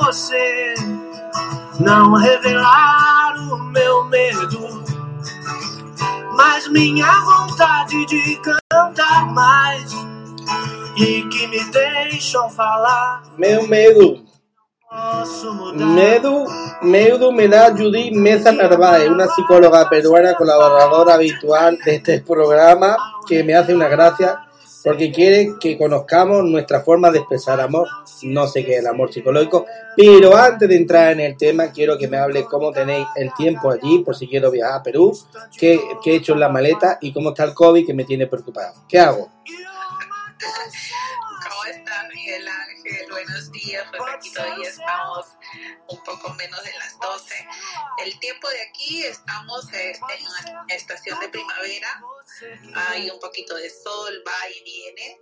você não revelar o meu medo, mas minha vontade de cantar mais e que me deixam falar. Meu medo. Medo, medo me da Judith Meza Narváez, una psicóloga peruana colaboradora habitual de este programa que me hace una gracia porque quiere que conozcamos nuestra forma de expresar amor. No sé qué es el amor psicológico, pero antes de entrar en el tema quiero que me hable cómo tenéis el tiempo allí por si quiero viajar a Perú, qué, he hecho en la maleta y cómo está el COVID que me tiene preocupado. ¿Qué hago? ¿Cómo estás, Miguel Ángel? Buenos días. Pues aquí todavía estamos un poco menos de las 12. El tiempo de aquí estamos en una estación de primavera. Hay un poquito de sol, va y viene.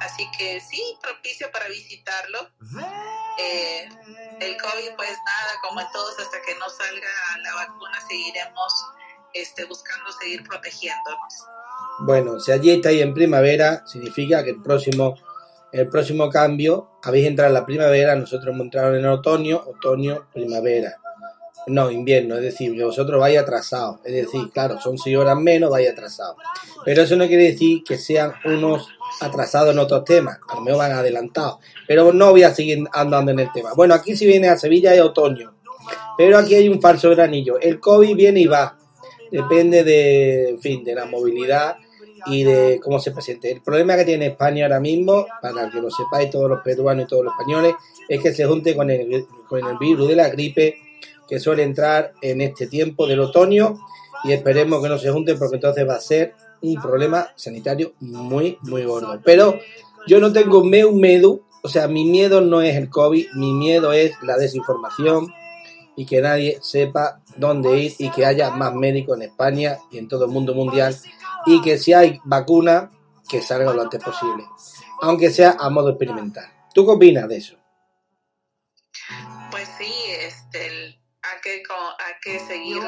Así que sí, propicio para visitarlo. Eh, el COVID, pues nada, como en todos, hasta que no salga la vacuna, seguiremos este, buscando seguir protegiéndonos. Bueno, si allí estáis en primavera, significa que el próximo, el próximo cambio, habéis entrado en la primavera, nosotros hemos entrado en otoño, otoño, primavera. No, invierno, es decir, que vosotros vais atrasados. Es decir, claro, son 6 horas menos, vais atrasados. Pero eso no quiere decir que sean unos atrasados en otros temas, a lo mejor van adelantados. Pero no voy a seguir andando en el tema. Bueno, aquí si viene a Sevilla es otoño. Pero aquí hay un falso granillo. El COVID viene y va. Depende de, en fin, de la movilidad y de cómo se presente. El problema que tiene España ahora mismo, para que lo sepáis todos los peruanos y todos los españoles, es que se junte con el, con el virus de la gripe que suele entrar en este tiempo del otoño y esperemos que no se junte porque entonces va a ser un problema sanitario muy, muy gordo. Pero yo no tengo meu medo, o sea, mi miedo no es el COVID, mi miedo es la desinformación y que nadie sepa dónde ir y que haya más médicos en España y en todo el mundo mundial y que si hay vacuna, que salga lo antes posible, aunque sea a modo experimental. ¿Tú qué opinas de eso? Que, co- hay que seguir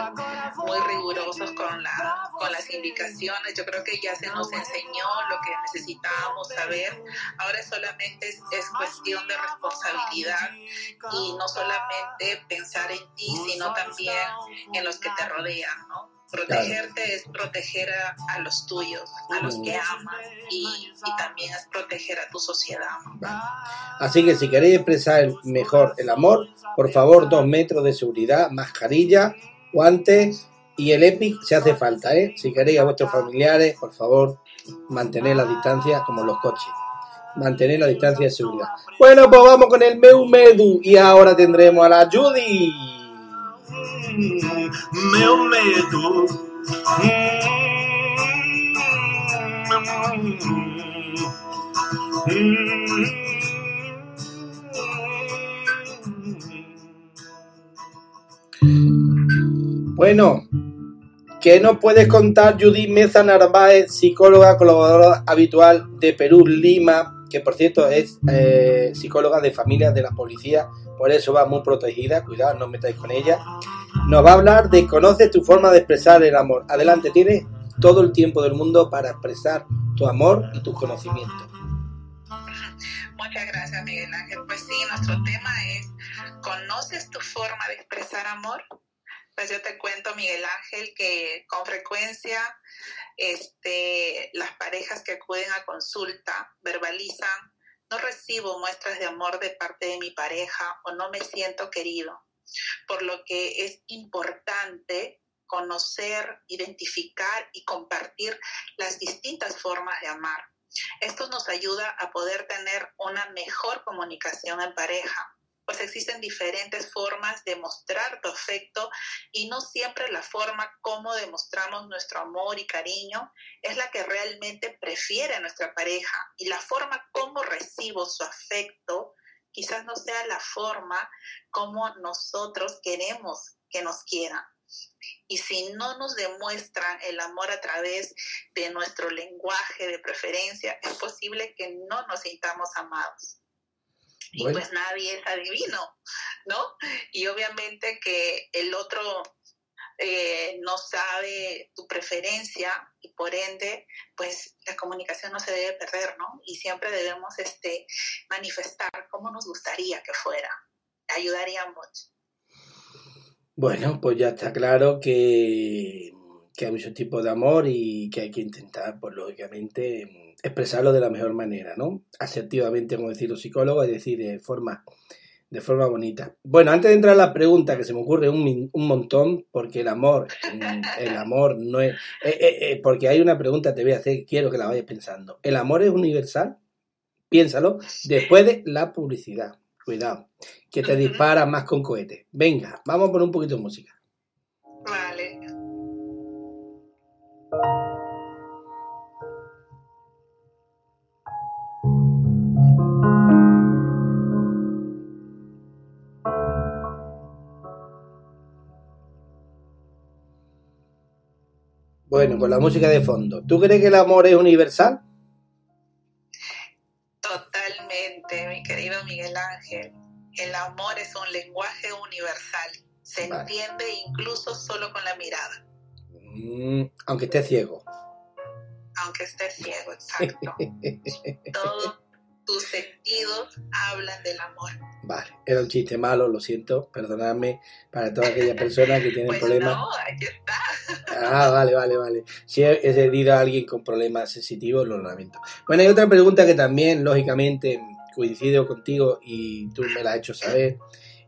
muy rigurosos con, la, con las indicaciones. Yo creo que ya se nos enseñó lo que necesitábamos saber. Ahora solamente es, es cuestión de responsabilidad y no solamente pensar en ti, sino también en los que te rodean, ¿no? Protegerte es proteger a, a los tuyos, a los que amas y, y también es proteger a tu sociedad. Vale. Así que si queréis expresar mejor el amor, por favor, dos metros de seguridad, mascarilla, guantes y el EPIC si hace falta, ¿eh? Si queréis a vuestros familiares, por favor, mantener la distancia como los coches. Mantener la distancia de seguridad. Bueno, pues vamos con el meu medu y ahora tendremos a la Judy. Meu medo. Bueno, ¿qué nos puedes contar Judy Meza Narváez, psicóloga colaboradora habitual de Perú, Lima, que por cierto es eh, psicóloga de familias de la policía, por eso va muy protegida, cuidado, no os metáis con ella. Nos va a hablar de conoce tu forma de expresar el amor. Adelante, tienes todo el tiempo del mundo para expresar tu amor y tus conocimientos. Muchas gracias, Miguel Ángel. Pues sí, nuestro tema es, ¿conoces tu forma de expresar amor? Pues yo te cuento, Miguel Ángel, que con frecuencia este, las parejas que acuden a consulta verbalizan, no recibo muestras de amor de parte de mi pareja o no me siento querido, por lo que es importante conocer, identificar y compartir las distintas formas de amar. Esto nos ayuda a poder tener una mejor comunicación en pareja, pues existen diferentes formas de mostrar tu afecto y no siempre la forma como demostramos nuestro amor y cariño es la que realmente prefiere nuestra pareja y la forma como recibo su afecto quizás no sea la forma como nosotros queremos que nos quieran. Y si no nos demuestran el amor a través de nuestro lenguaje de preferencia, es posible que no nos sintamos amados. Y pues nadie es adivino, ¿no? Y obviamente que el otro eh, no sabe tu preferencia y por ende, pues la comunicación no se debe perder, ¿no? Y siempre debemos este, manifestar cómo nos gustaría que fuera. Ayudaría mucho. Bueno, pues ya está claro que, que hay muchos tipos de amor y que hay que intentar, pues lógicamente, expresarlo de la mejor manera, ¿no? Asertivamente, como decir los psicólogos, es decir, de forma, de forma bonita. Bueno, antes de entrar a la pregunta, que se me ocurre un, un montón, porque el amor, mm, el amor no es... Eh, eh, eh, porque hay una pregunta que te voy a hacer, quiero que la vayas pensando. ¿El amor es universal? Piénsalo, después de la publicidad. Cuidado, que te dispara más con cohetes. Venga, vamos por un poquito de música. Vale. Bueno, con la música de fondo. ¿Tú crees que el amor es universal? Totalmente, mi querido Miguel Ángel. El amor es un lenguaje universal. Se Vale. entiende incluso solo con la mirada, Mm, aunque esté ciego. aunque estés ciego, exacto. Todos tus sentidos hablan del amor. Vale, era un chiste malo, lo siento, perdonadme para todas aquellas personas que tienen Pues problemas. no, aquí está. Ah, vale, vale, vale. Si he he herido a alguien con problemas sensitivos, lo lamento. Bueno, hay otra pregunta que también, lógicamente, coincido contigo y tú me la has hecho saber.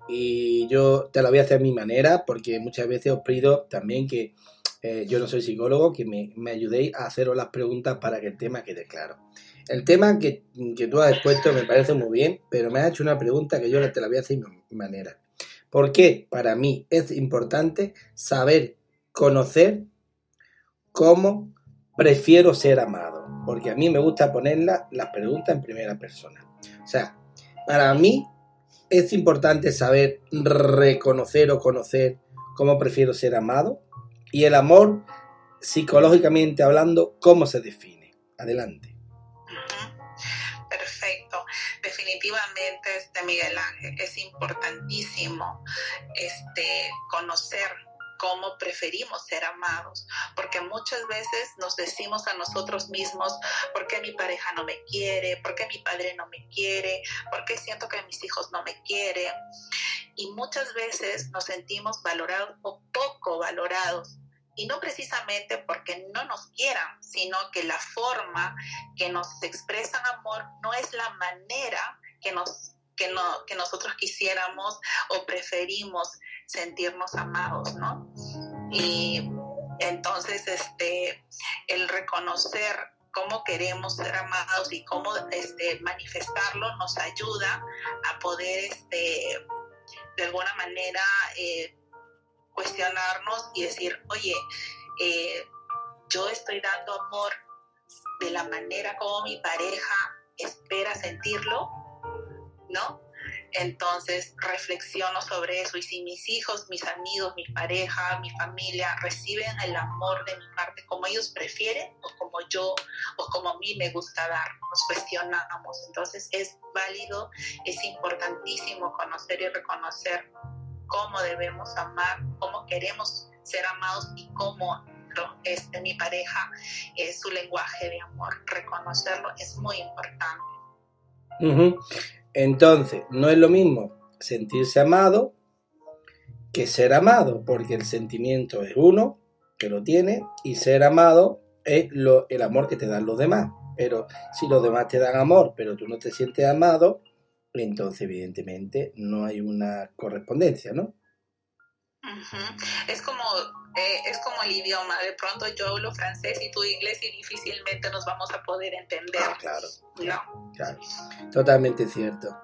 Y yo te la voy a hacer a mi manera, porque muchas veces os pido también que eh, yo no soy psicólogo, que me, me ayudéis a haceros las preguntas para que el tema quede claro. El tema que, que tú has expuesto me parece muy bien, pero me has hecho una pregunta que yo te la voy a hacer a mi manera. ¿Por qué para mí es importante saber conocer cómo prefiero ser amado? Porque a mí me gusta poner la- las preguntas en primera persona. O sea, para mí es importante saber reconocer o conocer cómo prefiero ser amado y el amor, psicológicamente hablando, cómo se define. Adelante. Este Miguel Ángel, es importantísimo este, conocer cómo preferimos ser amados, porque muchas veces nos decimos a nosotros mismos, ¿por qué mi pareja no me quiere? ¿Por qué mi padre no me quiere? ¿Por qué siento que mis hijos no me quieren? Y muchas veces nos sentimos valorados o poco valorados. Y no precisamente porque no nos quieran, sino que la forma que nos expresan amor no es la manera que nos que, no, que nosotros quisiéramos o preferimos sentirnos amados, ¿no? Y entonces, este, el reconocer cómo queremos ser amados y cómo este, manifestarlo nos ayuda a poder, este, de alguna manera, eh, cuestionarnos y decir, oye, eh, yo estoy dando amor de la manera como mi pareja espera sentirlo, ¿no? Entonces reflexiono sobre eso y si mis hijos, mis amigos, mi pareja, mi familia reciben el amor de mi parte como ellos prefieren o como yo o como a mí me gusta dar, nos cuestionamos. Entonces es válido, es importantísimo conocer y reconocer cómo debemos amar, cómo queremos ser amados y cómo este, mi pareja es su lenguaje de amor. Reconocerlo es muy importante. Entonces, no es lo mismo sentirse amado que ser amado, porque el sentimiento es uno, que lo tiene, y ser amado es lo, el amor que te dan los demás. Pero si los demás te dan amor, pero tú no te sientes amado, entonces evidentemente no hay una correspondencia, ¿no? Es como eh, es como el idioma. De pronto yo hablo francés y tú inglés y difícilmente nos vamos a poder entender. Ah, claro. ¿no? Claro, totalmente cierto.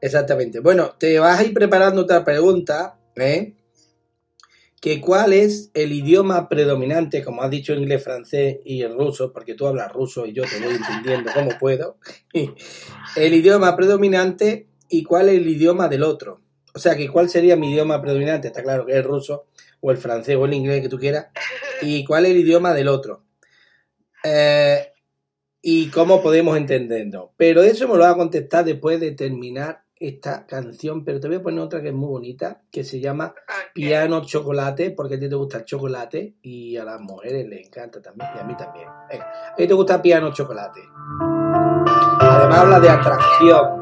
Exactamente. Bueno, te vas a ir preparando otra pregunta, ¿eh? Que cuál es el idioma predominante, como has dicho inglés, francés y el ruso, porque tú hablas ruso y yo te voy entendiendo como puedo. El idioma predominante y cuál es el idioma del otro. O sea, que cuál sería mi idioma predominante, está claro que es ruso o el francés o el inglés que tú quieras, y cuál es el idioma del otro. Eh, y cómo podemos entendernos. Pero eso me lo va a contestar después de terminar esta canción. Pero te voy a poner otra que es muy bonita, que se llama piano chocolate, porque a ti te gusta el chocolate y a las mujeres les encanta también, y a mí también. A ti te gusta piano chocolate. Además habla de atracción.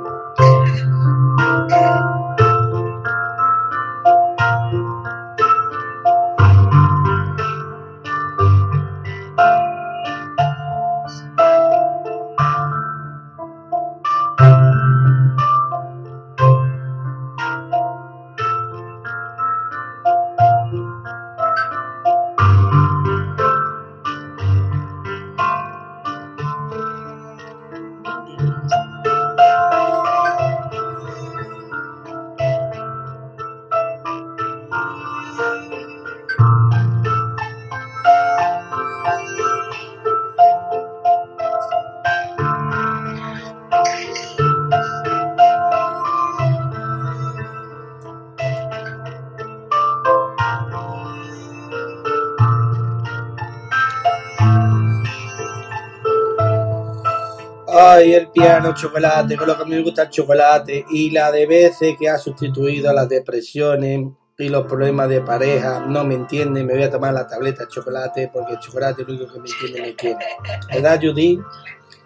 Ay, el piano, chocolate, con lo que me gusta el chocolate. Y la de veces que ha sustituido a las depresiones y los problemas de pareja. No me entiende, me voy a tomar la tableta de chocolate porque el chocolate es lo único que me entiende me quiere. ¿Verdad, Judy?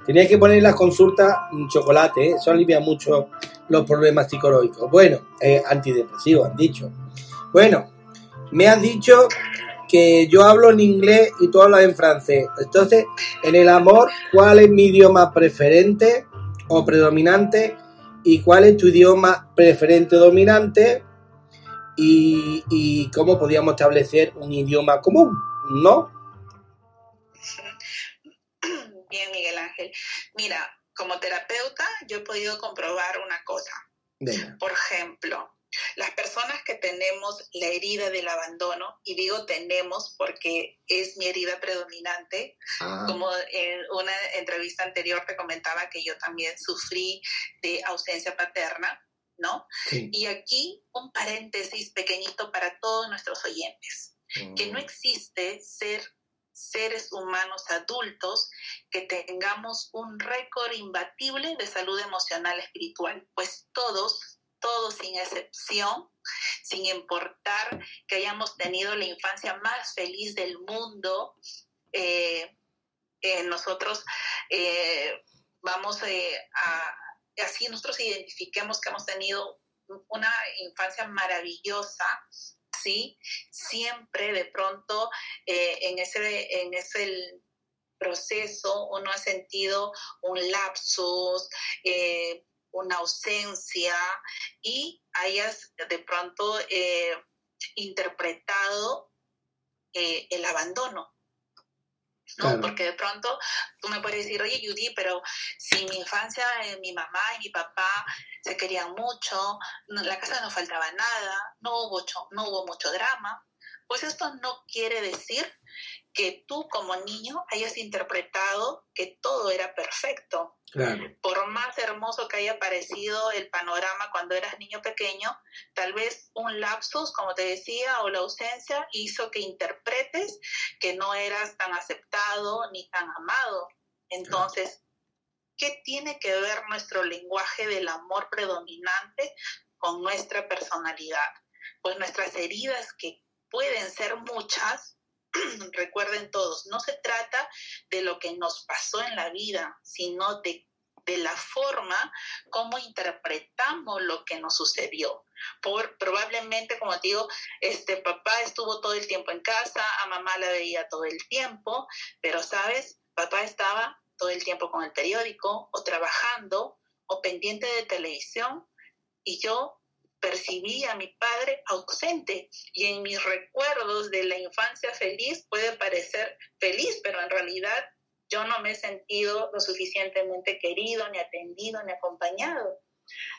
Tenías que poner las consultas chocolate, ¿eh? eso alivia mucho los problemas psicológicos. Bueno, eh, antidepresivos, han dicho. Bueno, me has dicho que yo hablo en inglés y tú hablas en francés. Entonces, en el amor, ¿cuál es mi idioma preferente o predominante? ¿Y cuál es tu idioma preferente o dominante? Y, y cómo podríamos establecer un idioma común, ¿no? Bien, Miguel Ángel. Mira, como terapeuta, yo he podido comprobar una cosa. Por ejemplo, las personas que tenemos la herida del abandono, y digo tenemos porque es mi herida predominante, Ah, como en una entrevista anterior te comentaba que yo también sufrí de ausencia paterna, ¿no? sí. Y aquí un paréntesis pequeñito para todos nuestros oyentes, que no existe ser seres humanos adultos que tengamos un récord imbatible de salud emocional espiritual, pues todos, todos sin excepción, sin importar que hayamos tenido la infancia más feliz del mundo, eh, eh, nosotros eh, vamos a, así nosotros identifiquemos que hemos tenido una infancia maravillosa, ¿sí? Siempre de pronto en ese, en ese proceso uno ha sentido un lapsus, eh, una ausencia y hayas de pronto eh, interpretado eh, el abandono. ¿no? Claro. Porque de pronto tú me puedes decir, oye Judy, pero si mi infancia eh, mi mamá y mi papá se querían mucho, en la casa no faltaba nada, no hubo, no hubo mucho drama, pues esto no quiere decir que tú como niño hayas interpretado que todo era perfecto. Claro, Por más hermoso que haya parecido el panorama cuando eras niño pequeño, tal vez un lapsus, como te decía, o la ausencia hizo que interpretes que no eras tan aceptado ni tan amado. Entonces, ¿qué tiene que ver nuestro lenguaje del amor predominante con nuestra personalidad? Pues nuestras heridas, que pueden ser muchas, recuerden todos, no se trata de lo que nos pasó en la vida, sino de, de la forma como interpretamos lo que nos sucedió. Por, probablemente, como te digo, este papá estuvo todo el tiempo en casa, a mamá la veía todo el tiempo, pero sabes, papá estaba todo el tiempo con el periódico o trabajando o pendiente de televisión y yo percibí a mi padre ausente y en mis recuerdos de la infancia feliz puede parecer feliz, pero en realidad yo no me he sentido lo suficientemente querido, ni atendido, ni acompañado.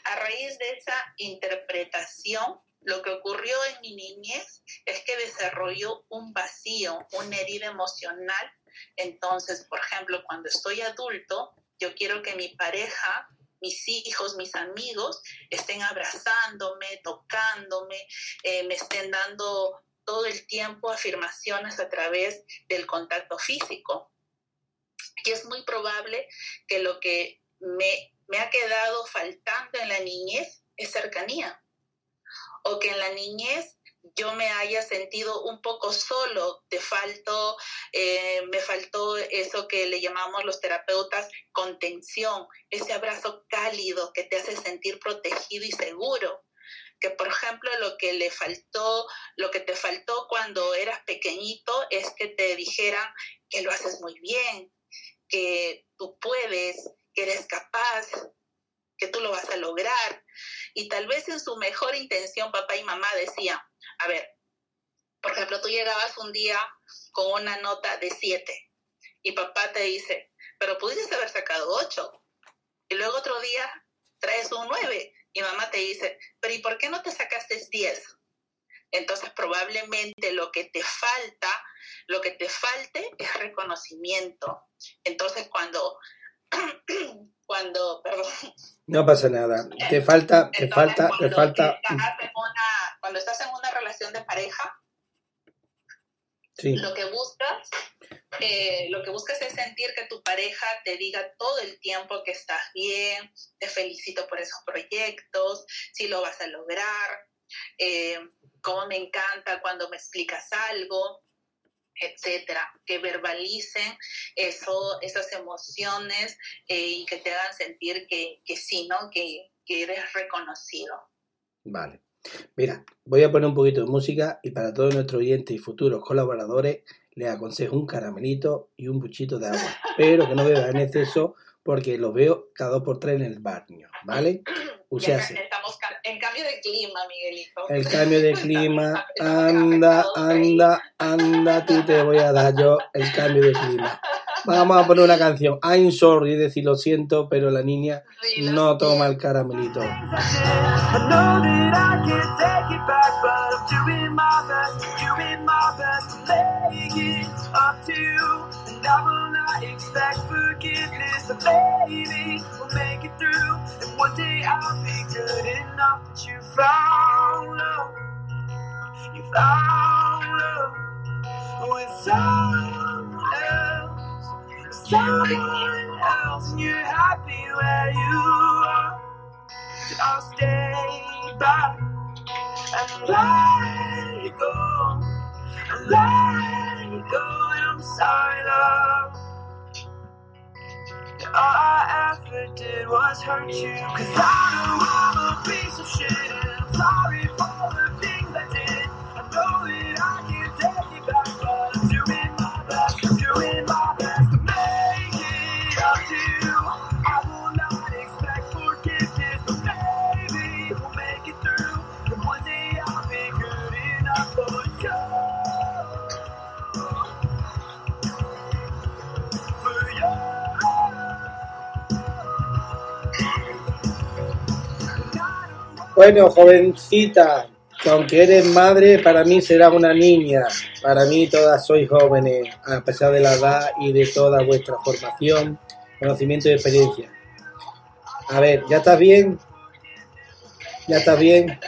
A raíz de esa interpretación, lo que ocurrió en mi niñez es que desarrolló un vacío, una herida emocional. Entonces, por ejemplo, cuando estoy adulto, yo quiero que mi pareja mis hijos, mis amigos estén abrazándome, tocándome, eh, me estén dando todo el tiempo afirmaciones a través del contacto físico. Y es muy probable que lo que me, me ha quedado faltando en la niñez es cercanía. O que en la niñez yo me haya sentido un poco solo, te faltó, eh, me faltó eso que le llamamos los terapeutas contención, ese abrazo cálido que te hace sentir protegido y seguro. Que por ejemplo lo que le faltó, lo que te faltó cuando eras pequeñito es que te dijeran que lo haces muy bien, que tú puedes, que eres capaz, que tú lo vas a lograr. Y tal vez en su mejor intención papá y mamá decían, a ver, por ejemplo, tú llegabas un día con una nota de 7 y papá te dice, pero pudiste haber sacado 8. Y luego otro día traes un 9 y mamá te dice, pero ¿y por qué no te sacaste 10? Entonces probablemente lo que te falta, lo que te falte es reconocimiento. Entonces cuando, cuando, perdón. No pasa nada. Te falta, te falta, te falta cuando estás en una relación de pareja, lo que buscas, eh, lo que buscas es sentir que tu pareja te diga todo el tiempo que estás bien, te felicito por esos proyectos, si lo vas a lograr, eh, cómo me encanta cuando me explicas algo, etcétera, que verbalicen eso, esas emociones eh, y que te hagan sentir que, que sí, ¿no? Que, que eres reconocido. Vale. Mira, voy a poner un poquito de música y para todos nuestros oyentes y futuros colaboradores les aconsejo un caramelito y un buchito de agua, pero que no beban en exceso porque los veo cada dos por tres en el baño, ¿vale? Estamos en cambio de clima, Miguelito. El cambio de clima, anda, anda, anda, a ti te voy a dar yo el cambio de clima. Vamos a poner una canción. I'm sorry, decir lo siento, pero la niña no toma el caramelito. expect forgiveness, but maybe we'll make it through. One day I'll be good enough that you found love. You found love with someone else, someone else, and you're happy where you are. So I'll stay back and let you go, let you go, and I'm sorry, love. All I ever did was hurt you. Cause I know I'm a piece of shit. And I'm sorry for the things I did. I know that I Bueno, jovencita, aunque eres madre, para mí será una niña. Para mí todas sois jóvenes, a pesar de la edad y de toda vuestra formación, conocimiento y experiencia. A ver, ¿ya estás bien? ¿Ya estás bien?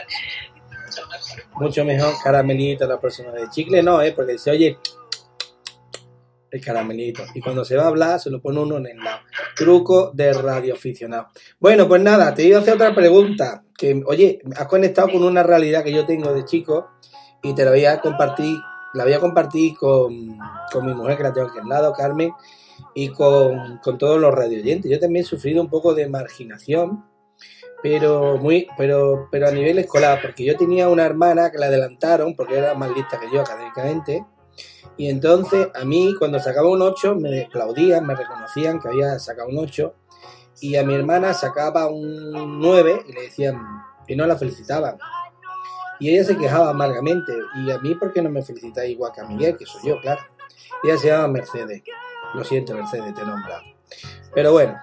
Mucho mejor caramelito la próxima vez. Chicle no, ¿eh? Porque se oye el caramelito. Y cuando se va a hablar, se lo pone uno en el lado. Truco de radioaficionado. Bueno, pues nada, te iba a hacer otra pregunta. Que, oye, has conectado con una realidad que yo tengo de chico y te la voy a compartir, la voy a compartir con, con mi mujer que la tengo aquí al lado, Carmen, y con, con todos los radioyentes. Yo también he sufrido un poco de marginación, pero muy, pero, pero a nivel escolar, porque yo tenía una hermana que la adelantaron, porque era más lista que yo académicamente, y entonces a mí cuando sacaba un 8 me aplaudían, me reconocían que había sacado un 8 y a mi hermana sacaba un 9 y le decían y no la felicitaban. Y ella se quejaba amargamente. ¿Y a mí por qué no me felicitáis igual que a Miguel, que soy yo, claro? Ella se llama Mercedes. Lo siento, Mercedes, te he nombrado. Pero bueno,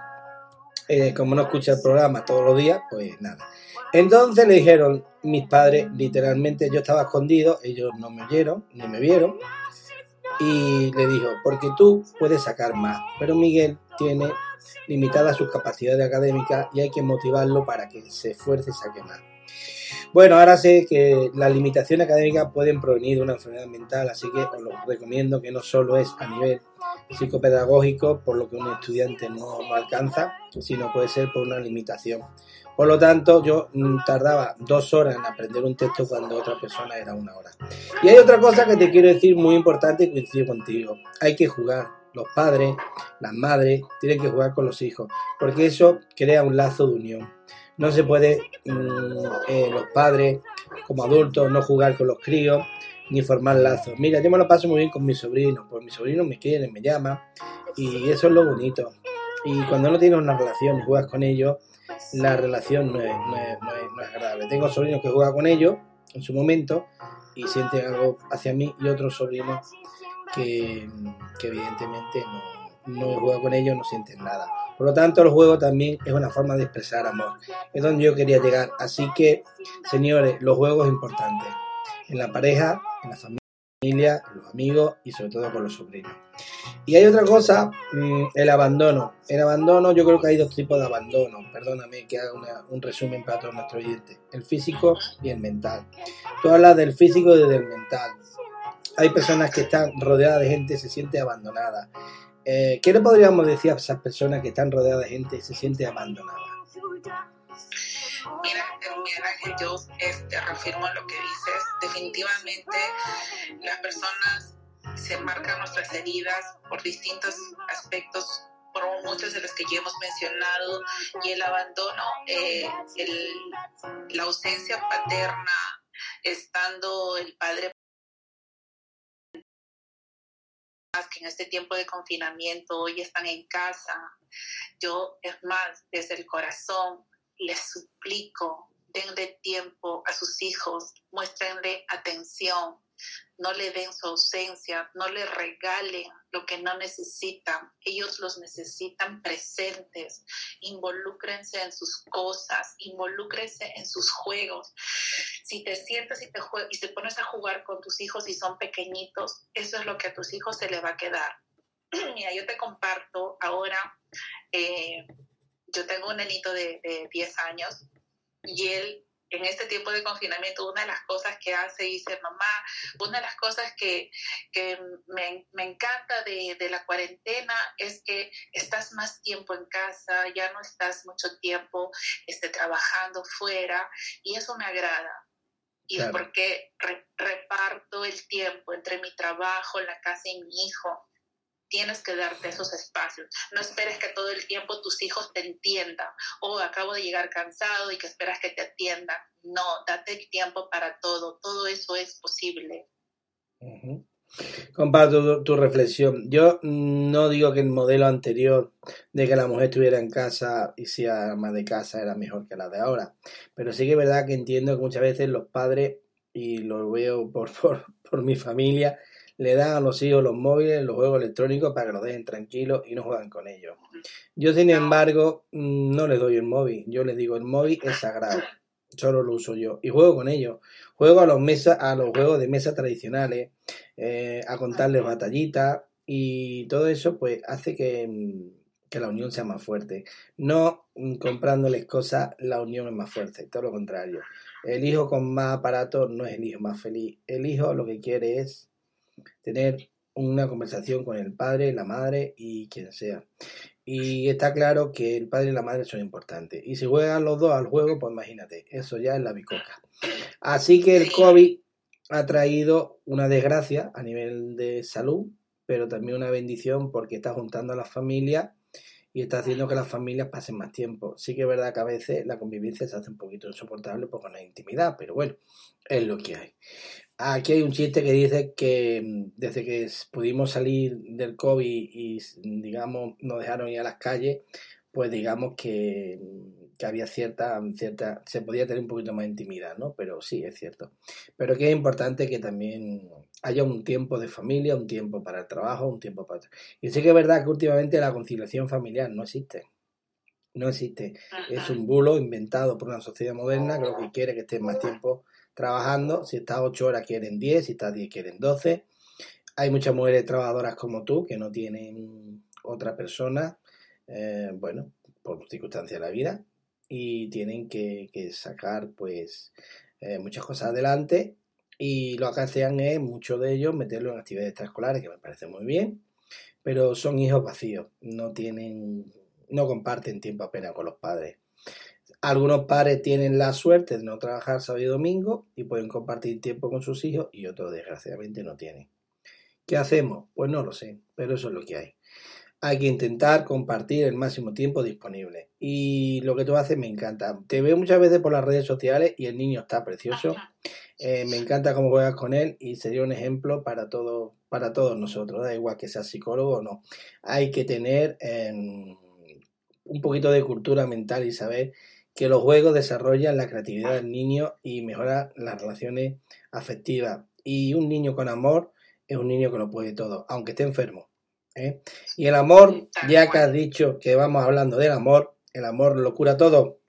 eh, como no escucha el programa todos los días, pues nada. Entonces le dijeron mis padres, literalmente yo estaba escondido, ellos no me oyeron, ni me vieron, y le dijo, porque tú puedes sacar más, pero Miguel tiene limitadas sus capacidades académicas y hay que motivarlo para que se esfuerce y saque más. Bueno, ahora sé que las limitaciones académicas pueden provenir de una enfermedad mental, así que os lo recomiendo que no solo es a nivel psicopedagógico, por lo que un estudiante no alcanza, sino puede ser por una limitación. Por lo tanto, yo mm, tardaba dos horas en aprender un texto cuando otra persona era una hora. Y hay otra cosa que te quiero decir muy importante y coincido contigo. Hay que jugar. Los padres, las madres, tienen que jugar con los hijos, porque eso crea un lazo de unión. No se puede mm, eh, los padres, como adultos, no jugar con los críos, ni formar lazos. Mira, yo me lo paso muy bien con mis sobrinos, pues mis sobrinos me quieren, me llaman, y eso es lo bonito. Y cuando no tienes una relación y juegas con ellos, la relación no es, no es, no es, no es agradable. Tengo sobrinos que juegan con ellos en su momento y sienten algo hacia mí y otros sobrinos que, que evidentemente no, jugado con ellos, no sienten nada. Por lo tanto, el juego también es una forma de expresar amor. Es donde yo quería llegar. Así que, señores, los juegos es importante. En la pareja, en la familia, en los amigos y sobre todo con los sobrinos. Y hay otra cosa, mm, el abandono. El abandono, yo creo que hay dos tipos de abandono. Perdóname que haga una, un resumen para todos nuestros oyentes. El físico y el mental. Tú hablas del físico y del mental. Hay personas que están rodeadas de gente se sienten abandonadas. Eh, ¿Qué le podríamos decir a esas personas que están rodeadas de gente y se sienten abandonadas? Mira, Miguel yo este, reafirmo lo que dices. Definitivamente las personas se marcan nuestras heridas por distintos aspectos por muchos de los que ya hemos mencionado, y el abandono, eh, el, la ausencia paterna, estando el padre que en este tiempo de confinamiento hoy están en casa. Yo, es más, desde el corazón les suplico, denle tiempo a sus hijos, muéstrenle atención, no le den su ausencia, no le regalen lo que no necesitan. Ellos los necesitan presentes. Involúcrense en sus cosas, involúcrense en sus juegos. Si te sientas y te, y te pones a jugar con tus hijos y son pequeñitos, eso es lo que a tus hijos se le va a quedar. Mira, yo te comparto ahora, eh, yo tengo un nenito de, de 10 años y él en este tiempo de confinamiento, una de las cosas que hace, dice mamá, una de las cosas que, que me, me, encanta de, de, la cuarentena es que estás más tiempo en casa, ya no estás mucho tiempo este, trabajando fuera y eso me agrada. Y claro. porque re, reparto el tiempo entre mi trabajo, la casa y mi hijo tienes que darte esos espacios. No esperes que todo el tiempo tus hijos te entiendan o acabo de llegar cansado y que esperas que te atiendan. No, date el tiempo para todo. Todo eso es posible. Uh. Comparto tu, tu, reflexión. Yo no digo que el modelo anterior de que la mujer estuviera en casa y sea ama de casa era mejor que la de ahora, pero sí que es verdad que entiendo que muchas veces los padres, y lo veo por, por, por mi familia, le dan a los hijos los móviles, los juegos electrónicos para que los dejen tranquilos y no juegan con ellos. Yo, sin embargo, no les doy el móvil. Yo les digo, el móvil es sagrado. Solo lo uso yo. Y juego con ellos. Juego a los, mesa, a los juegos de mesa tradicionales, eh, a contarles batallitas y todo eso pues hace que, que la unión sea más fuerte. No comprándoles cosas, la unión es más fuerte. Todo lo contrario. El hijo con más aparatos no es el hijo más feliz. El hijo lo que quiere es tener una conversación con el padre, la madre y quien sea. Y está claro que el padre y la madre son importantes. Y si juegan los dos al juego, pues imagínate, eso ya es la bicoca. Así que el COVID ha traído una desgracia a nivel de salud, pero también una bendición porque está juntando a las familias y está haciendo que las familias pasen más tiempo. Sí que es verdad que a veces la convivencia se hace un poquito insoportable porque no hay intimidad, pero bueno, es lo que hay. Aquí hay un chiste que dice que mm, desde que pudimos salir del COVID y, digamos, nos dejaron ir a las calles, pues digamos que, mm, que, había cierta, cierta, se podía tener un poquito más de intimidad, ¿no? Pero sí, es cierto. Pero que es importante que también haya un tiempo de familia, un tiempo para el trabajo, un tiempo para... Y sí que es verdad que últimamente la conciliación familiar no existe. No existe. Es un bulo inventado por una sociedad moderna que lo que quiere que esté más tiempo trabajando. Si estás 8 horas quieren 10, si estás 10 quieren 12. Hay muchas mujeres trabajadoras como tú que no tienen otra persona, eh, bueno, por circunstancias de la vida, y tienen que, sacar pues eh, muchas cosas adelante y lo que hacen es, muchos de ellos, meterlo en actividades extraescolares, que me parece muy bien, pero son hijos vacíos, no tienen, no comparten tiempo apenas con los padres. Algunos padres tienen la suerte de no trabajar sábado y domingo y pueden compartir tiempo con sus hijos y otros desgraciadamente no tienen. ¿Qué hacemos? Pues no lo sé, pero eso es lo que hay. Hay que intentar compartir el máximo tiempo disponible. Y lo que tú haces me encanta. Te veo muchas veces por las redes sociales y el niño está precioso. Eh, me encanta cómo juegas con él y sería un ejemplo para, todo, para todos nosotros. Da igual que sea psicólogo o no. Hay que tener em, un poquito de cultura mental y saber que los juegos desarrollan la creatividad del niño y mejoran las relaciones afectivas. Y un niño con amor es un niño que lo puede todo, aunque esté enfermo. ¿eh? Y el amor, ya que has dicho que vamos hablando del amor, el amor lo cura todo.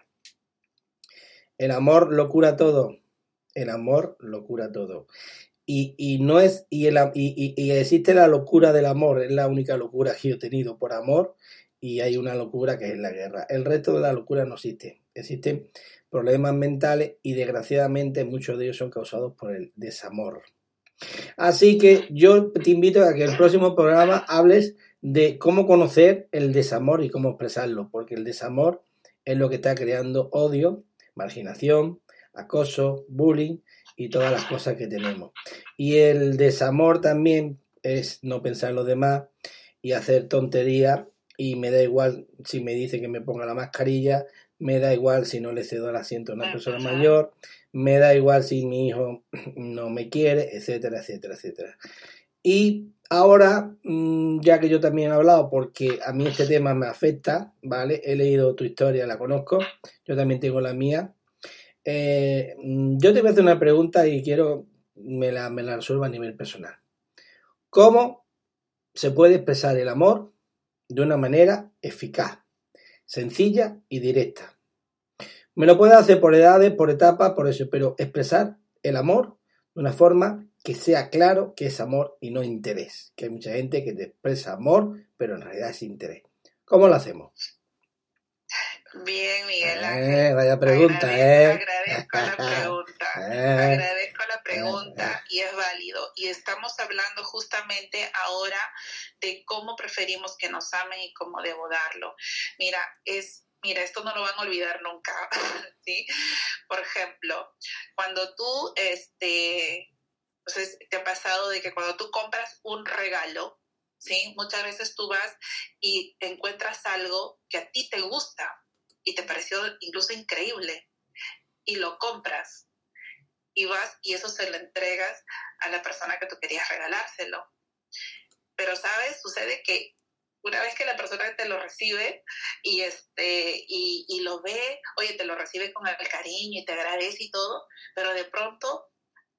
El amor lo cura todo. El amor lo cura todo. Y, y no es, y, el, y, y, existe la locura del amor, es la única locura que yo he tenido por amor, y hay una locura que es la guerra. El resto de la locura no existe. Existen problemas mentales y desgraciadamente muchos de ellos son causados por el desamor. Así que yo te invito a que el próximo programa hables de cómo conocer el desamor y cómo expresarlo, porque el desamor es lo que está creando odio, marginación, acoso, bullying y todas las cosas que tenemos. Y el desamor también es no pensar en los demás y hacer tonterías y me da igual si me dice que me ponga la mascarilla, me da igual si no le cedo el asiento a una persona mayor, me da igual si mi hijo no me quiere, etcétera, etcétera, etcétera. Y ahora, mm, ya que yo también he hablado, porque a mí este tema me afecta, ¿vale? He leído tu historia, la conozco, yo también tengo la mía. Eh, mm, yo te voy a hacer una pregunta y quiero me la, me la resuelva a nivel personal. ¿Cómo se puede expresar el amor de una manera eficaz, sencilla y directa? Me lo puede hacer por edades, por etapas, por eso, pero expresar el amor de una forma que sea claro que es amor y no interés. Que hay mucha gente que te expresa amor, pero en realidad es interés. ¿Cómo lo hacemos? Bien, Miguel eh, vaya pregunta, ¿eh? Agradezco la pregunta. Eh. agradezco la pregunta y es válido. Y estamos hablando justamente ahora de cómo preferimos que nos amen y cómo debo darlo. Mira, es mira, esto no lo van a olvidar nunca, ¿sí? Por ejemplo, cuando tú, este, entonces, te ha pasado de que cuando tú compras un regalo, ¿sí? Muchas veces tú vas y encuentras algo que a ti te gusta y te pareció incluso increíble y lo compras y vas y eso se lo entregas a la persona que tú querías regalárselo. Pero, ¿sabes? Sucede que una vez que la persona te lo recibe y, este, y, y, lo ve, oye, te lo recibe con el cariño y te agradece y todo, pero de pronto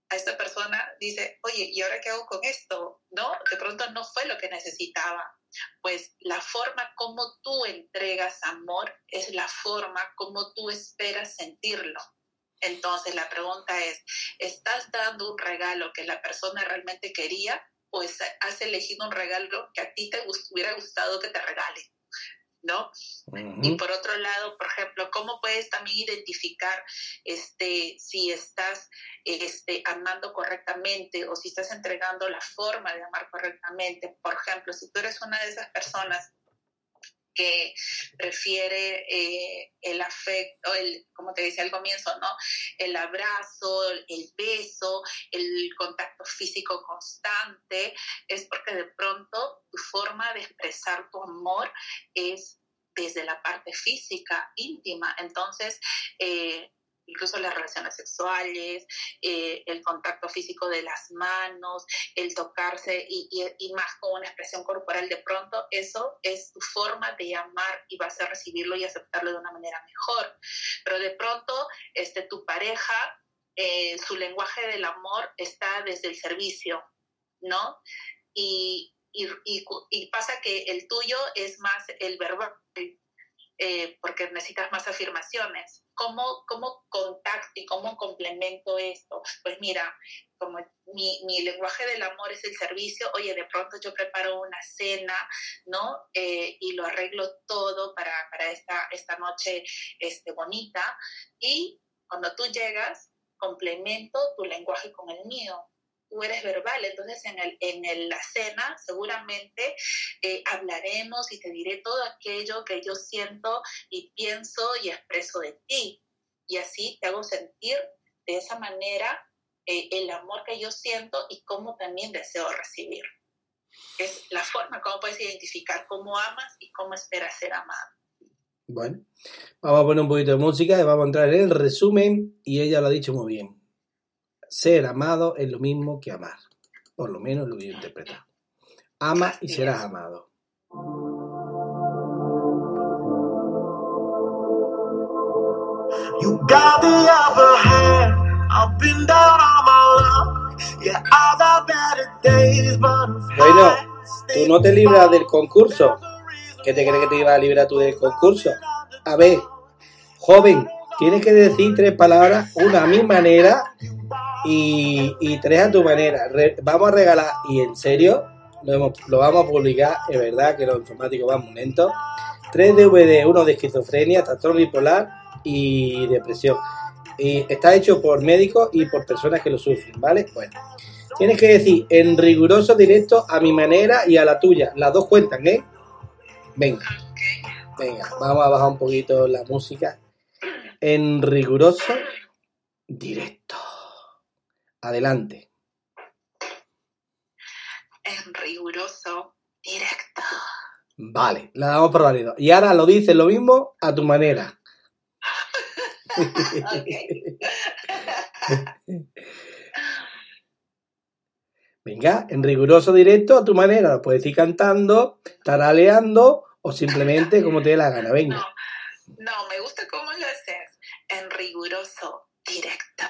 a esta persona dice, oye, ¿y ahora qué hago con esto? ¿No? De pronto no fue lo que necesitaba. Pues la forma como tú entregas amor es la forma como tú esperas sentirlo. Entonces la pregunta es, ¿estás dando un regalo que la persona realmente quería pues has elegido un regalo que a ti te hubiera gustado que te regale, ¿no? Y por otro lado, por ejemplo, ¿cómo puedes también identificar este, si estás este, amando correctamente o si estás entregando la forma de amar correctamente? Por ejemplo, si tú eres una de esas personas que prefiere eh, el afecto, el, como te decía al comienzo, ¿no? El abrazo, el beso, el contacto físico constante, es porque de pronto tu forma de expresar tu amor es desde la parte física, íntima. Entonces, eh, incluso las relaciones sexuales, eh, el contacto físico de las manos, el tocarse y, más con una expresión corporal de pronto, eso es tu forma de amar y vas a recibirlo y aceptarlo de una manera mejor. Pero de pronto, este, tu pareja, eh, su lenguaje del amor está desde el servicio, ¿no? Y, y, y, pasa que el tuyo es más el verbal, eh, porque necesitas más afirmaciones. ¿Cómo, ¿Cómo contacto y cómo complemento esto? Pues mira, como mi, mi, lenguaje del amor es el servicio, oye, de pronto yo preparo una cena, ¿no? Eh, y lo arreglo todo para, para esta, esta noche este, bonita. Y cuando tú llegas, complemento tu lenguaje con el mío. Tú eres verbal, entonces en, el, en el, la cena seguramente eh, hablaremos y te diré todo aquello que yo siento y pienso y expreso de ti. Y así te hago sentir de esa manera eh, el amor que yo siento y cómo también deseo recibir. Es la forma como puedes identificar cómo amas y cómo esperas ser amado. Bueno, vamos a poner un poquito de música y vamos a entrar en el resumen y ella lo ha dicho muy bien. Ser amado es lo mismo que amar, por lo menos lo que yo interpreto. Ama y serás amado. You got the upper hand. I've been down on my luck. Yeah, I've had better days, but Bueno, tú no te libras del concurso. ¿Qué te crees que te iba a librar tú del concurso? A ver, joven, tienes que decir tres palabras, una a mi manera y, tres a tu manera. Vamos a regalar, y en serio, lo vamos a publicar, es verdad que los informáticos van muy lentos. Tres DVD, uno de esquizofrenia, trastorno bipolar y depresión. Y está hecho por médicos y por personas que lo sufren, ¿vale? Bueno, tienes que decir en riguroso directo a mi manera y a la tuya. Las dos cuentan, ¿eh? Venga, venga, vamos a bajar un poquito la música. En riguroso directo. Adelante. En riguroso, directo. Vale, la damos por válido. Y ahora lo dices lo mismo a tu manera. Venga, en riguroso directo a tu manera. Lo puedes ir cantando, taraleando o simplemente como te dé la gana. Venga. No, me gusta cómo lo haces. En riguroso, directo.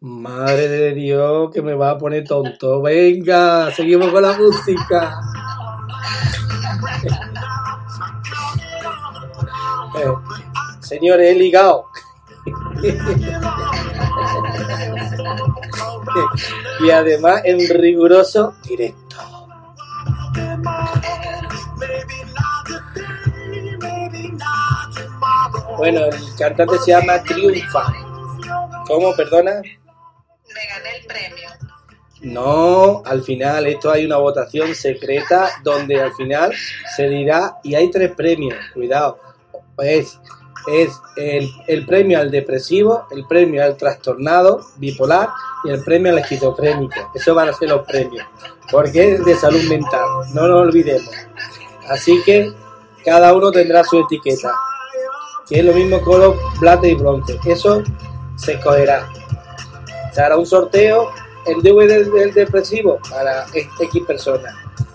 Madre de Dios, que me va a poner tonto. Venga, seguimos con la música. Eh, señores, he ligado. y además en riguroso directo. Bueno, el cantante se llama Triunfa. ¿Cómo, perdona? Me gané el premio. No, al final esto hay una votación secreta donde al final se dirá y hay tres premios, cuidado, es, es el, el premio al depresivo, el premio al trastornado bipolar y el premio al esquizofrénico. Esos van a ser los premios, porque es de salud mental, no nos olvidemos. Así que cada uno tendrá su etiqueta, que es lo mismo con los plata y bronce. Eso se escogerá. Se hará un sorteo el DVD del, depresivo para X personas,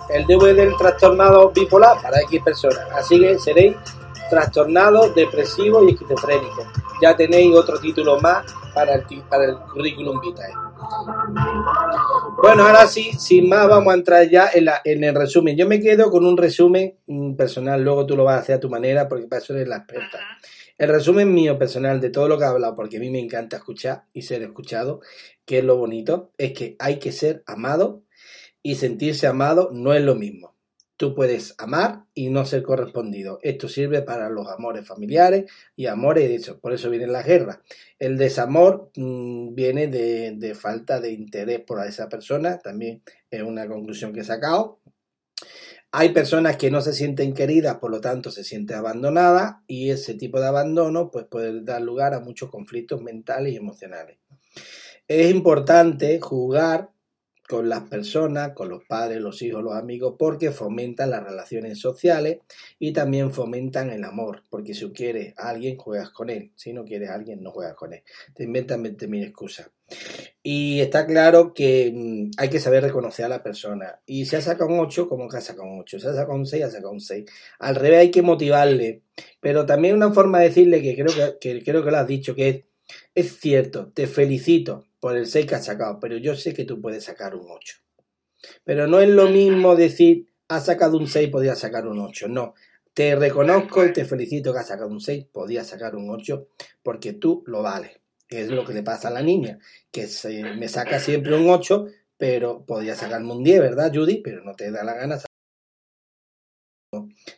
el DVD del trastornado bipolar para X personas. Así que seréis trastornados, depresivos y esquizofrénicos. Ya tenéis otro título más para el, para el currículum vitae. Bueno, ahora sí, sin más, vamos a entrar ya en, la, en el resumen. Yo me quedo con un resumen mm, personal, luego tú lo vas a hacer a tu manera porque para eso eres la experta. El resumen mío personal de todo lo que he hablado, porque a mí me encanta escuchar y ser escuchado, que es lo bonito, es que hay que ser amado y sentirse amado no es lo mismo. Tú puedes amar y no ser correspondido. Esto sirve para los amores familiares y amores de hecho, por eso viene la guerra. El desamor mmm, viene de, de falta de interés por esa persona, también es una conclusión que he sacado. Hay personas que no se sienten queridas, por lo tanto se sienten abandonadas y ese tipo de abandono pues, puede dar lugar a muchos conflictos mentales y emocionales. Es importante jugar con las personas, con los padres, los hijos, los amigos, porque fomentan las relaciones sociales y también fomentan el amor, porque si quieres a alguien, juegas con él, si no quieres a alguien, no juegas con él. Te inventan 20.000 excusas. Y está claro que mmm, hay que saber reconocer a la persona. Y si ha sacado un 8, como que ha sacado un 8. Si ha sacado un 6, ha sacado un 6. Al revés, hay que motivarle. Pero también una forma de decirle que creo que, que, creo que lo has dicho, que es, es cierto, te felicito por el 6 que has sacado, pero yo sé que tú puedes sacar un 8. Pero no es lo mismo decir, has sacado un 6, podías sacar un 8. No, te reconozco y te felicito que has sacado un 6, podías sacar un 8, porque tú lo vales. Es lo que le pasa a la niña, que se, me saca siempre un 8, pero podía sacarme un 10, ¿verdad, Judy? Pero no te da la gana.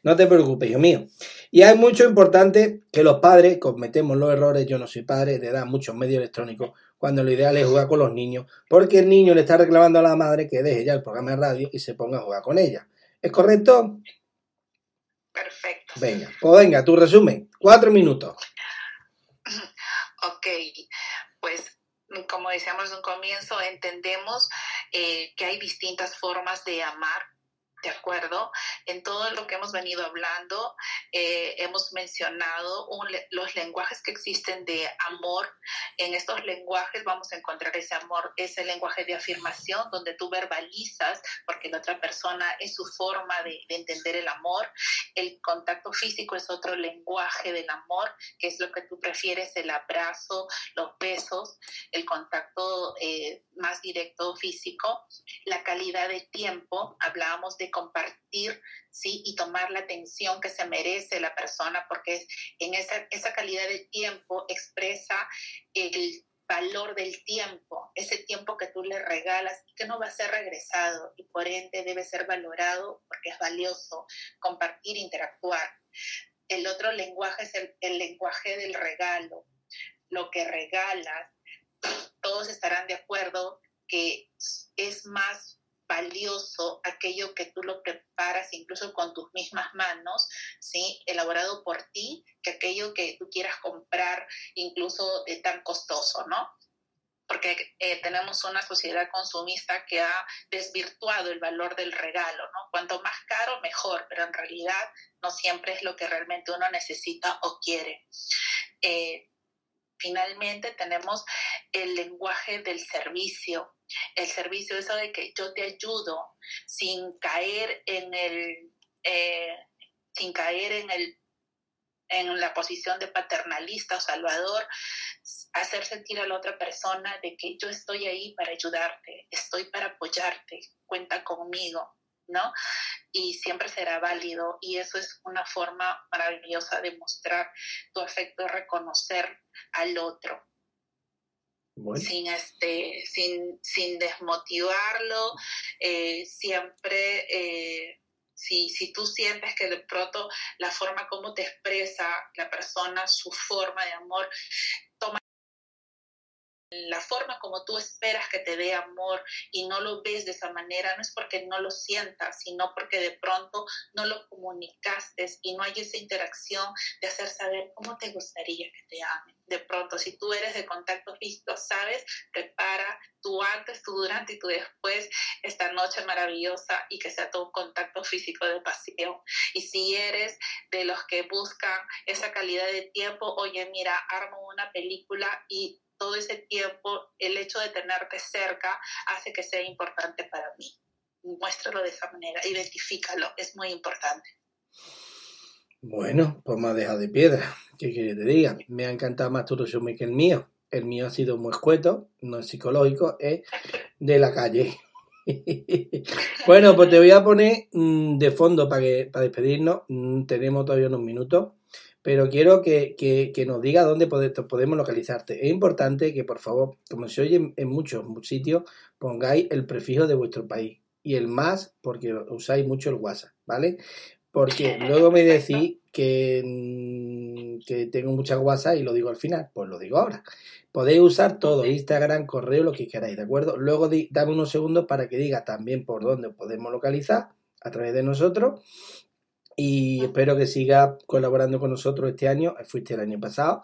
No te preocupes, hijo mío. Y hay mucho importante que los padres cometemos los errores. Yo no soy padre, de edad muchos medios electrónicos cuando lo ideal es jugar con los niños, porque el niño le está reclamando a la madre que deje ya el programa de radio y se ponga a jugar con ella. ¿Es correcto? Perfecto. Venga, pues venga, tu resumen. Cuatro minutos. Ok, pues como decíamos en un comienzo, entendemos eh, que hay distintas formas de amar ¿de acuerdo? En todo lo que hemos venido hablando, eh, hemos mencionado los lenguajes que existen de amor. En estos lenguajes vamos a encontrar ese amor, ese lenguaje de afirmación donde tú verbalizas, porque la otra persona es su forma de, entender el amor. El contacto físico es otro lenguaje del amor, que es lo que tú prefieres, el abrazo, los besos, el contacto eh, más directo físico. La calidad de tiempo, hablábamos de compartir, ¿sí? Y tomar la atención que se merece la persona, porque en esa, esa calidad de tiempo expresa el valor del tiempo, ese tiempo que tú le regalas y que no va a ser regresado y por ende debe ser valorado porque es valioso compartir, interactuar. El otro lenguaje es el, el lenguaje del regalo, lo que regalas, todos estarán de acuerdo que es más valioso aquello que tú lo preparas incluso con tus mismas manos, ¿sí? elaborado por ti, que aquello que tú quieras comprar incluso de tan costoso, ¿no? Porque eh, tenemos una sociedad consumista que ha desvirtuado el valor del regalo, ¿no? Cuanto más caro, mejor, pero en realidad no siempre es lo que realmente uno necesita o quiere. Eh, finalmente tenemos el lenguaje del servicio, el servicio, eso de que yo te ayudo sin caer en el, eh, sin caer en el en la posición de paternalista o salvador, hacer sentir a la otra persona de que yo estoy ahí para ayudarte, estoy para apoyarte, cuenta conmigo, ¿no? Y siempre será válido y eso es una forma maravillosa de mostrar tu afecto, reconocer al otro sin, este, sin, sin desmotivarlo, eh, siempre, eh, si, si tú sientes que de pronto la forma como te expresa la persona, su forma de amor, la forma como tú esperas que te dé amor y no lo ves de esa manera, no es porque no lo sientas, sino porque de pronto no lo comunicaste y no hay esa interacción de hacer saber cómo te gustaría que te amen. De pronto, si tú eres de contacto físico, sabes, prepara tu antes, tu durante y tu después esta noche maravillosa y que sea todo contacto físico de pasión. Y si eres de los que buscan esa calidad de tiempo, oye, mira, armo una película y todo ese tiempo, el hecho de tenerte cerca hace que sea importante para mí. Muéstralo de esa manera, identifícalo, es muy importante. Bueno, pues me ha dejado de piedra. ¿Qué que te diga? Me ha encantado más tu resumen que el mío. El mío ha sido muy escueto, no es psicológico, es de la calle. bueno, pues te voy a poner mm, de fondo para, que, para despedirnos. Mm, tenemos todavía unos minutos pero quiero que, que, nos diga dónde podemos localizarte. Es importante que, por favor, como se oye en muchos sitios, pongáis el prefijo de vuestro país y el más porque usáis mucho el WhatsApp, ¿vale? Porque luego me decís que, que tengo muchas WhatsApp y lo digo al final, pues lo digo ahora. Podéis usar todo, Instagram, correo, lo que queráis, ¿de acuerdo? Luego dame unos segundos para que diga también por dónde podemos localizar a través de nosotros y espero que sigas colaborando con nosotros este año, fuiste el año pasado,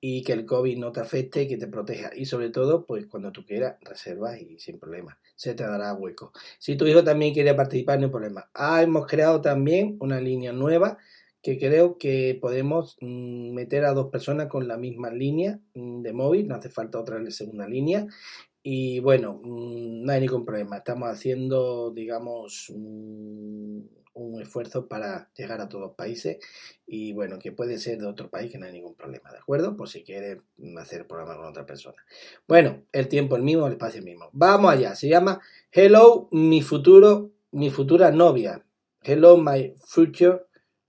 y que el COVID no te afecte y que te proteja. Y sobre todo, pues cuando tú quieras, reservas y sin problema, se te dará hueco. Si tu hijo también quiere participar, no hay problema. Ah, hemos creado también una línea nueva que creo que podemos mm, meter a dos personas con la misma línea mm, de móvil, no hace falta otra segunda línea. Y bueno, mm, no hay ningún problema. Estamos haciendo, digamos, un esfuerzo para llegar a todos los países y bueno, que puede ser de otro país que no hay ningún problema, ¿de acuerdo? Por si quiere hacer el programa con otra persona. Bueno, el tiempo el mismo, el espacio el mismo. Vamos allá, se llama Hello, mi futuro, mi futura novia. Hello, my future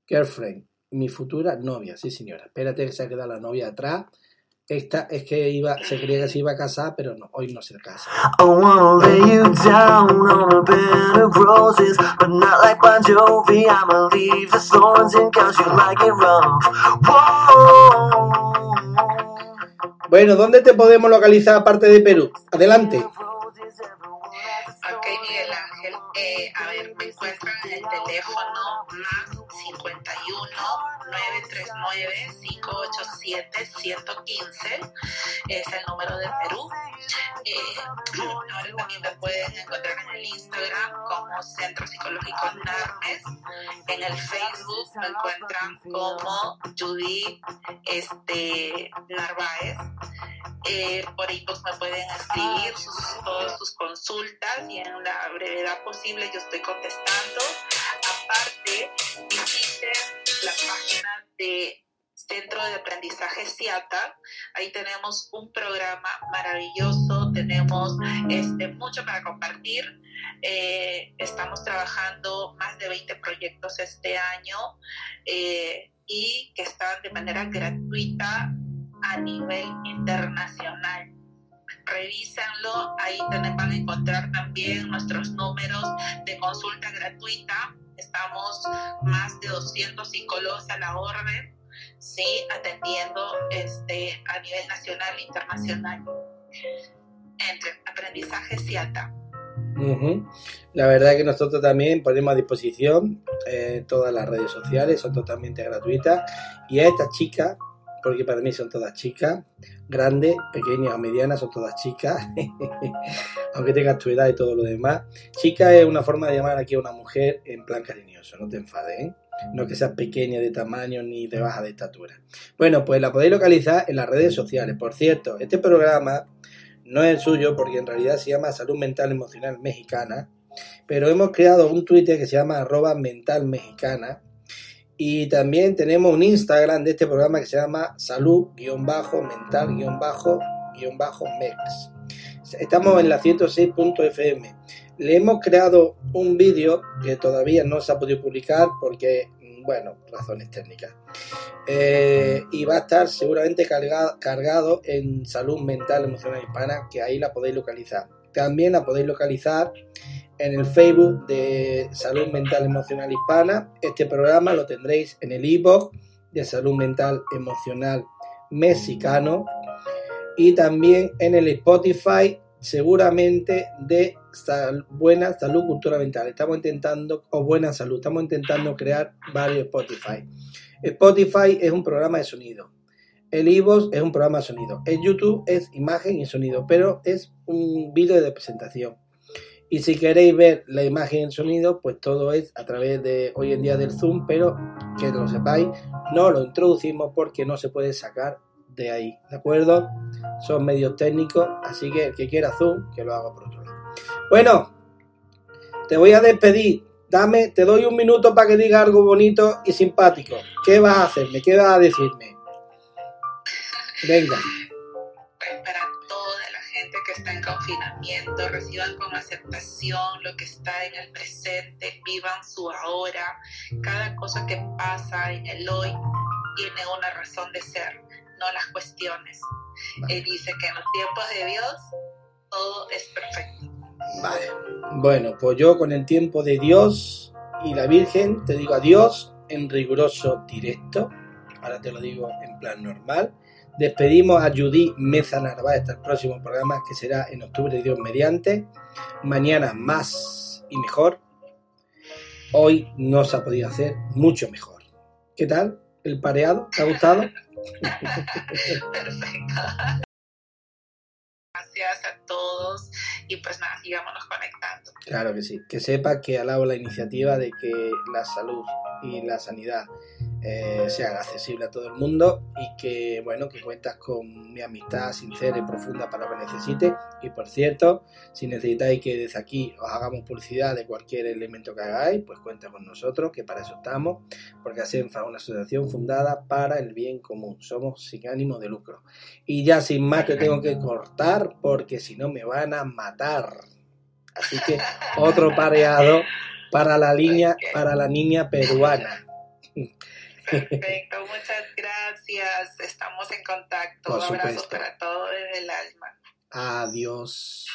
girlfriend. Mi futura novia, sí señora. Espérate que se ha quedado la novia atrás esta es que iba, se creía que se iba a casar, pero no, hoy no se casa. I wanna lay you down on a bed of roses, but not like Bon Jovi. I'ma leave the thorns in cause you like it rough. Whoa. Bueno, ¿dónde te podemos localizar aparte de Perú? Adelante. Ok, Miguel Ángel. Eh, a ver, me encuentran en el teléfono más 51 939 587 115. Es el número de Perú. Eh, ahora también me pueden encontrar en el Instagram como Centro Psicológico Narmes. En el Facebook me encuentran como Judy este, Narváez. Eh, por inbox me pueden escribir sus, todas sus consultas y en la brevedad posible yo estoy contestando. Aparte, de Centro de Aprendizaje CIATA. Ahí tenemos un programa maravilloso, tenemos este, mucho para compartir. Eh, estamos trabajando más de 20 proyectos este año eh, y que están de manera gratuita a nivel internacional. Revísenlo, ahí van a encontrar también nuestros números de consulta gratuita. Estamos más de 200 psicólogos a la orden, sí, atendiendo este, a nivel nacional e internacional. Entre aprendizaje CIATA. La verdad que nosotros también ponemos a disposición eh, todas las redes sociales, son totalmente gratuitas. Y a esta chica porque para mí son todas chicas, grandes, pequeñas o medianas, son todas chicas, aunque tengas tu edad y todo lo demás. Chica es una forma de llamar aquí a una mujer en plan cariñoso, no te enfades, ¿eh? no que seas pequeña de tamaño ni de baja de estatura. Bueno, pues la podéis localizar en las redes sociales. Por cierto, este programa no es el suyo porque en realidad se llama Salud Mental Emocional Mexicana, pero hemos creado un Twitter que se llama arroba mental mexicana y también tenemos un Instagram de este programa que se llama salud-mental-mex. Estamos en la 106.fm. Le hemos creado un vídeo que todavía no se ha podido publicar porque, bueno, razones técnicas. Eh, y va a estar seguramente cargado, cargado en Salud Mental Emocional Hispana, que ahí la podéis localizar. También la podéis localizar en el Facebook de Salud Mental Emocional Hispana. Este programa lo tendréis en el ebook de Salud Mental Emocional Mexicano y también en el Spotify seguramente de buena salud cultura mental. Estamos intentando, o buena salud, estamos intentando crear varios Spotify. Spotify es un programa de sonido. El iVoox es un programa de sonido. El YouTube es imagen y sonido, pero es un vídeo de presentación. Y si queréis ver la imagen y el sonido, pues todo es a través de hoy en día del Zoom, pero que lo sepáis, no lo introducimos porque no se puede sacar de ahí, ¿de acuerdo? Son medios técnicos, así que el que quiera Zoom, que lo haga por otro lado. Bueno, te voy a despedir. Dame, te doy un minuto para que diga algo bonito y simpático. ¿Qué vas a hacerme? ¿Qué vas a decirme? Venga confinamiento, reciban con aceptación lo que está en el presente, vivan su ahora. Cada cosa que pasa en el hoy tiene una razón de ser, no las cuestiones. Él dice que en los tiempos de Dios todo es perfecto. Vale. Bueno, pues yo con el tiempo de Dios y la Virgen te digo adiós en riguroso directo. Ahora te lo digo en plan normal. Despedimos a Judy Meza Narváez hasta el próximo programa que será en octubre, Dios mediante. Mañana más y mejor. Hoy no se ha podido hacer mucho mejor. ¿Qué tal? ¿El pareado? ¿Te ha gustado? Perfecto. Gracias a todos y pues nada, sigámonos conectando. Claro que sí. Que sepa que alabo la iniciativa de que la salud y la sanidad eh, sean accesibles a todo el mundo y que bueno que cuentas con mi amistad sincera y profunda para lo que necesite y por cierto si necesitáis que desde aquí os hagamos publicidad de cualquier elemento que hagáis pues cuenta con nosotros que para eso estamos porque es una asociación fundada para el bien común. Somos sin ánimo de lucro. Y ya sin más te tengo que cortar porque si no me van a matar. Así que otro pareado para la línea para la niña peruana Perfecto, muchas gracias. Estamos en contacto. Un abrazo para todos desde el alma. Adiós.